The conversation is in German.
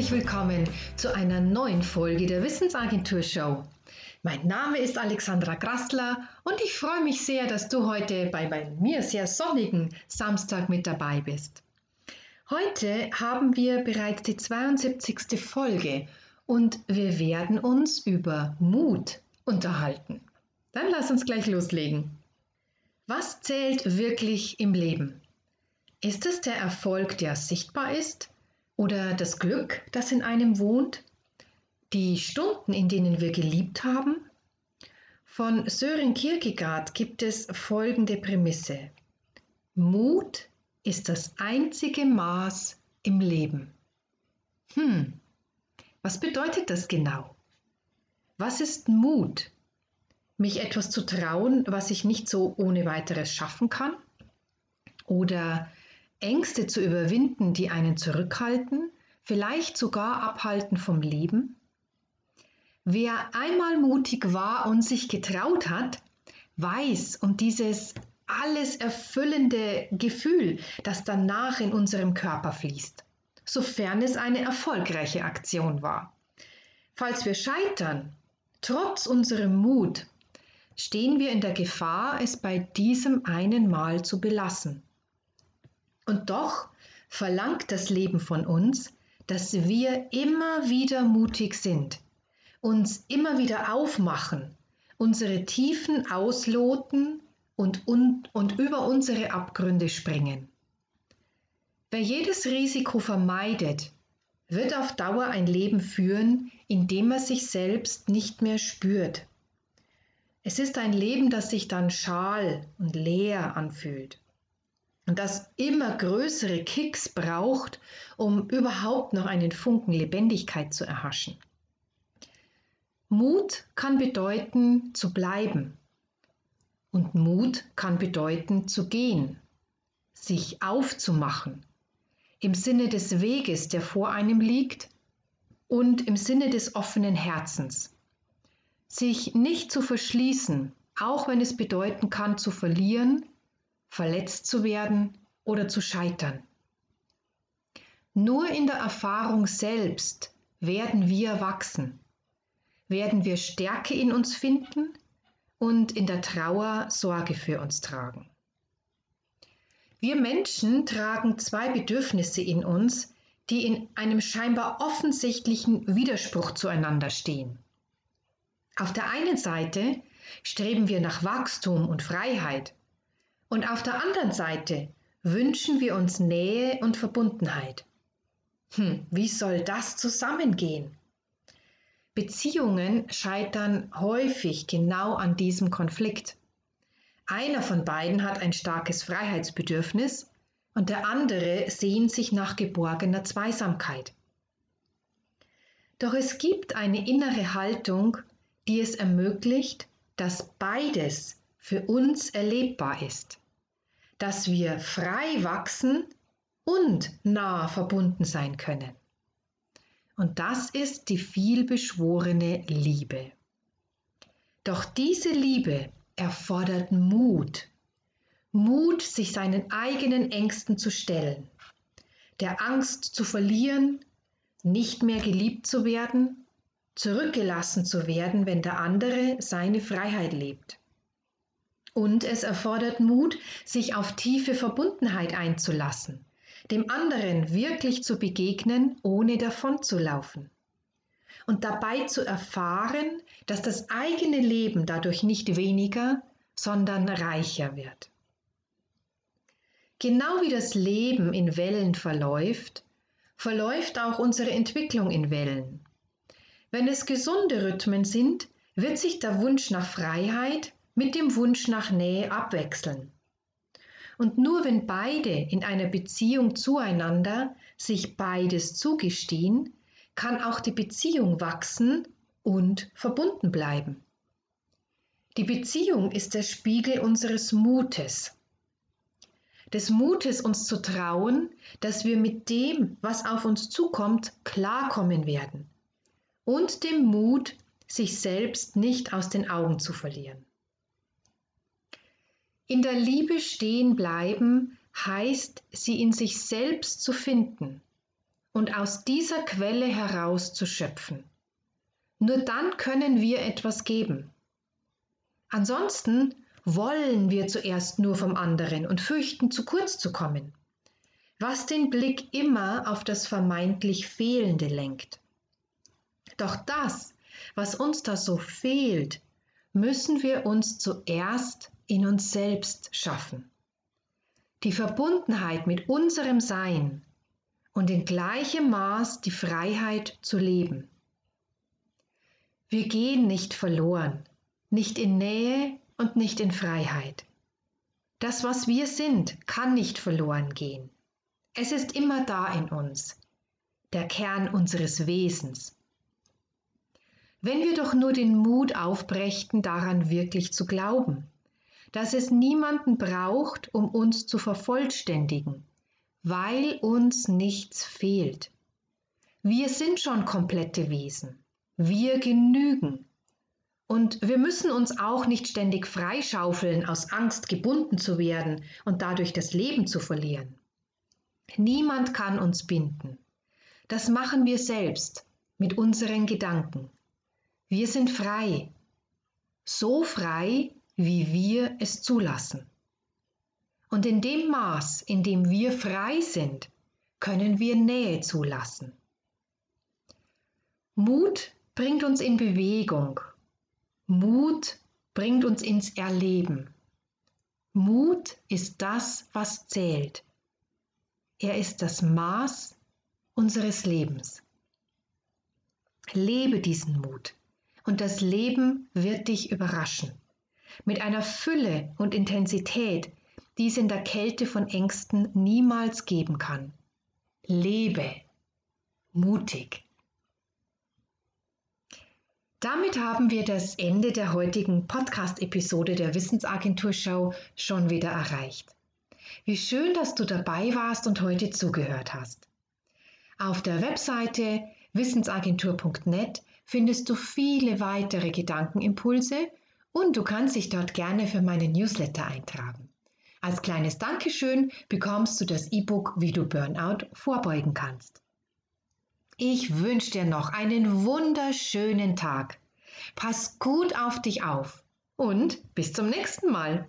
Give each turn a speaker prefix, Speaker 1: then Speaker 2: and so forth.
Speaker 1: herzlich willkommen zu einer neuen Folge der Wissensagentur Show. Mein Name ist Alexandra Grassler und ich freue mich sehr, dass du heute bei mir sehr sonnigen Samstag mit dabei bist. Heute haben wir bereits die 72. Folge und wir werden uns über Mut unterhalten. Dann lass uns gleich loslegen. Was zählt wirklich im Leben? Ist es der Erfolg, der sichtbar ist? Oder das Glück, das in einem wohnt? Die Stunden, in denen wir geliebt haben? Von Sören Kierkegaard gibt es folgende Prämisse. Mut ist das einzige Maß im Leben. Hm, was bedeutet das genau? Was ist Mut? Mich etwas zu trauen, was ich nicht so ohne weiteres schaffen kann? Oder Ängste zu überwinden, die einen zurückhalten, vielleicht sogar abhalten vom Leben? Wer einmal mutig war und sich getraut hat, weiß um dieses alles erfüllende Gefühl, das danach in unserem Körper fließt, sofern es eine erfolgreiche Aktion war. Falls wir scheitern, trotz unserem Mut, stehen wir in der Gefahr, es bei diesem einen Mal zu belassen. Und doch verlangt das Leben von uns, dass wir immer wieder mutig sind, uns immer wieder aufmachen, unsere Tiefen ausloten und, und, und über unsere Abgründe springen. Wer jedes Risiko vermeidet, wird auf Dauer ein Leben führen, in dem er sich selbst nicht mehr spürt. Es ist ein Leben, das sich dann schal und leer anfühlt das immer größere Kicks braucht, um überhaupt noch einen Funken Lebendigkeit zu erhaschen. Mut kann bedeuten zu bleiben. Und Mut kann bedeuten zu gehen, sich aufzumachen, im Sinne des Weges, der vor einem liegt. Und im Sinne des offenen Herzens. Sich nicht zu verschließen, auch wenn es bedeuten kann zu verlieren verletzt zu werden oder zu scheitern. Nur in der Erfahrung selbst werden wir wachsen, werden wir Stärke in uns finden und in der Trauer Sorge für uns tragen. Wir Menschen tragen zwei Bedürfnisse in uns, die in einem scheinbar offensichtlichen Widerspruch zueinander stehen. Auf der einen Seite streben wir nach Wachstum und Freiheit und auf der anderen Seite wünschen wir uns Nähe und Verbundenheit. Hm, wie soll das zusammengehen? Beziehungen scheitern häufig genau an diesem Konflikt. Einer von beiden hat ein starkes Freiheitsbedürfnis und der andere sehnt sich nach geborgener Zweisamkeit. Doch es gibt eine innere Haltung, die es ermöglicht, dass beides für uns erlebbar ist dass wir frei wachsen und nah verbunden sein können. Und das ist die vielbeschworene Liebe. Doch diese Liebe erfordert Mut. Mut, sich seinen eigenen Ängsten zu stellen, der Angst zu verlieren, nicht mehr geliebt zu werden, zurückgelassen zu werden, wenn der andere seine Freiheit lebt. Und es erfordert Mut, sich auf tiefe Verbundenheit einzulassen, dem anderen wirklich zu begegnen, ohne davonzulaufen. Und dabei zu erfahren, dass das eigene Leben dadurch nicht weniger, sondern reicher wird. Genau wie das Leben in Wellen verläuft, verläuft auch unsere Entwicklung in Wellen. Wenn es gesunde Rhythmen sind, wird sich der Wunsch nach Freiheit mit dem Wunsch nach Nähe abwechseln. Und nur wenn beide in einer Beziehung zueinander sich beides zugestehen, kann auch die Beziehung wachsen und verbunden bleiben. Die Beziehung ist der Spiegel unseres Mutes. Des Mutes, uns zu trauen, dass wir mit dem, was auf uns zukommt, klarkommen werden. Und dem Mut, sich selbst nicht aus den Augen zu verlieren. In der Liebe stehen bleiben heißt, sie in sich selbst zu finden und aus dieser Quelle heraus zu schöpfen. Nur dann können wir etwas geben. Ansonsten wollen wir zuerst nur vom anderen und fürchten zu kurz zu kommen, was den Blick immer auf das vermeintlich Fehlende lenkt. Doch das, was uns da so fehlt, müssen wir uns zuerst in uns selbst schaffen. Die Verbundenheit mit unserem Sein und in gleichem Maß die Freiheit zu leben. Wir gehen nicht verloren, nicht in Nähe und nicht in Freiheit. Das, was wir sind, kann nicht verloren gehen. Es ist immer da in uns, der Kern unseres Wesens. Wenn wir doch nur den Mut aufbrächten, daran wirklich zu glauben, dass es niemanden braucht, um uns zu vervollständigen, weil uns nichts fehlt. Wir sind schon komplette Wesen. Wir genügen. Und wir müssen uns auch nicht ständig freischaufeln, aus Angst gebunden zu werden und dadurch das Leben zu verlieren. Niemand kann uns binden. Das machen wir selbst mit unseren Gedanken. Wir sind frei, so frei, wie wir es zulassen. Und in dem Maß, in dem wir frei sind, können wir Nähe zulassen. Mut bringt uns in Bewegung Mut bringt uns ins Erleben. Mut ist das, was zählt. Er ist das Maß unseres Lebens. Lebe diesen Mut und das Leben wird dich überraschen. Mit einer Fülle und Intensität, die es in der Kälte von Ängsten niemals geben kann. Lebe mutig. Damit haben wir das Ende der heutigen Podcast-Episode der Wissensagentur Show schon wieder erreicht. Wie schön, dass du dabei warst und heute zugehört hast. Auf der Webseite wissensagentur.net findest du viele weitere Gedankenimpulse und du kannst dich dort gerne für meinen Newsletter eintragen. Als kleines Dankeschön bekommst du das E-Book, wie du Burnout vorbeugen kannst. Ich wünsche dir noch einen wunderschönen Tag. Pass gut auf dich auf und bis zum nächsten Mal.